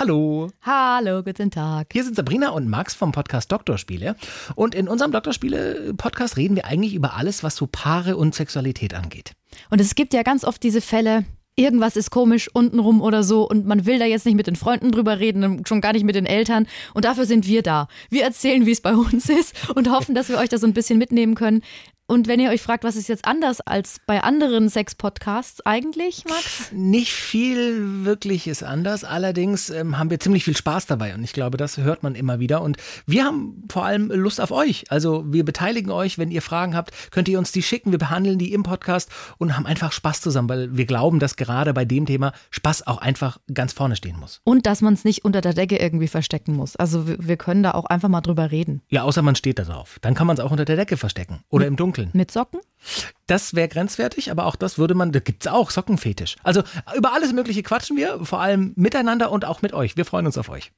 Hallo. Hallo, guten Tag. Hier sind Sabrina und Max vom Podcast Doktorspiele. Und in unserem Doktorspiele-Podcast reden wir eigentlich über alles, was so Paare und Sexualität angeht. Und es gibt ja ganz oft diese Fälle, irgendwas ist komisch untenrum oder so und man will da jetzt nicht mit den Freunden drüber reden und schon gar nicht mit den Eltern. Und dafür sind wir da. Wir erzählen, wie es bei uns ist und hoffen, dass wir euch da so ein bisschen mitnehmen können. Und wenn ihr euch fragt, was ist jetzt anders als bei anderen Sex-Podcasts eigentlich, Max? Nicht viel wirklich ist anders. Allerdings ähm, haben wir ziemlich viel Spaß dabei und ich glaube, das hört man immer wieder. Und wir haben vor allem Lust auf euch. Also wir beteiligen euch. Wenn ihr Fragen habt, könnt ihr uns die schicken. Wir behandeln die im Podcast und haben einfach Spaß zusammen, weil wir glauben, dass gerade bei dem Thema Spaß auch einfach ganz vorne stehen muss. Und dass man es nicht unter der Decke irgendwie verstecken muss. Also wir, wir können da auch einfach mal drüber reden. Ja, außer man steht da drauf. Dann kann man es auch unter der Decke verstecken oder im Dunkeln. Mit Socken? Das wäre grenzwertig, aber auch das würde man, da gibt es auch Sockenfetisch. Also über alles Mögliche quatschen wir, vor allem miteinander und auch mit euch. Wir freuen uns auf euch.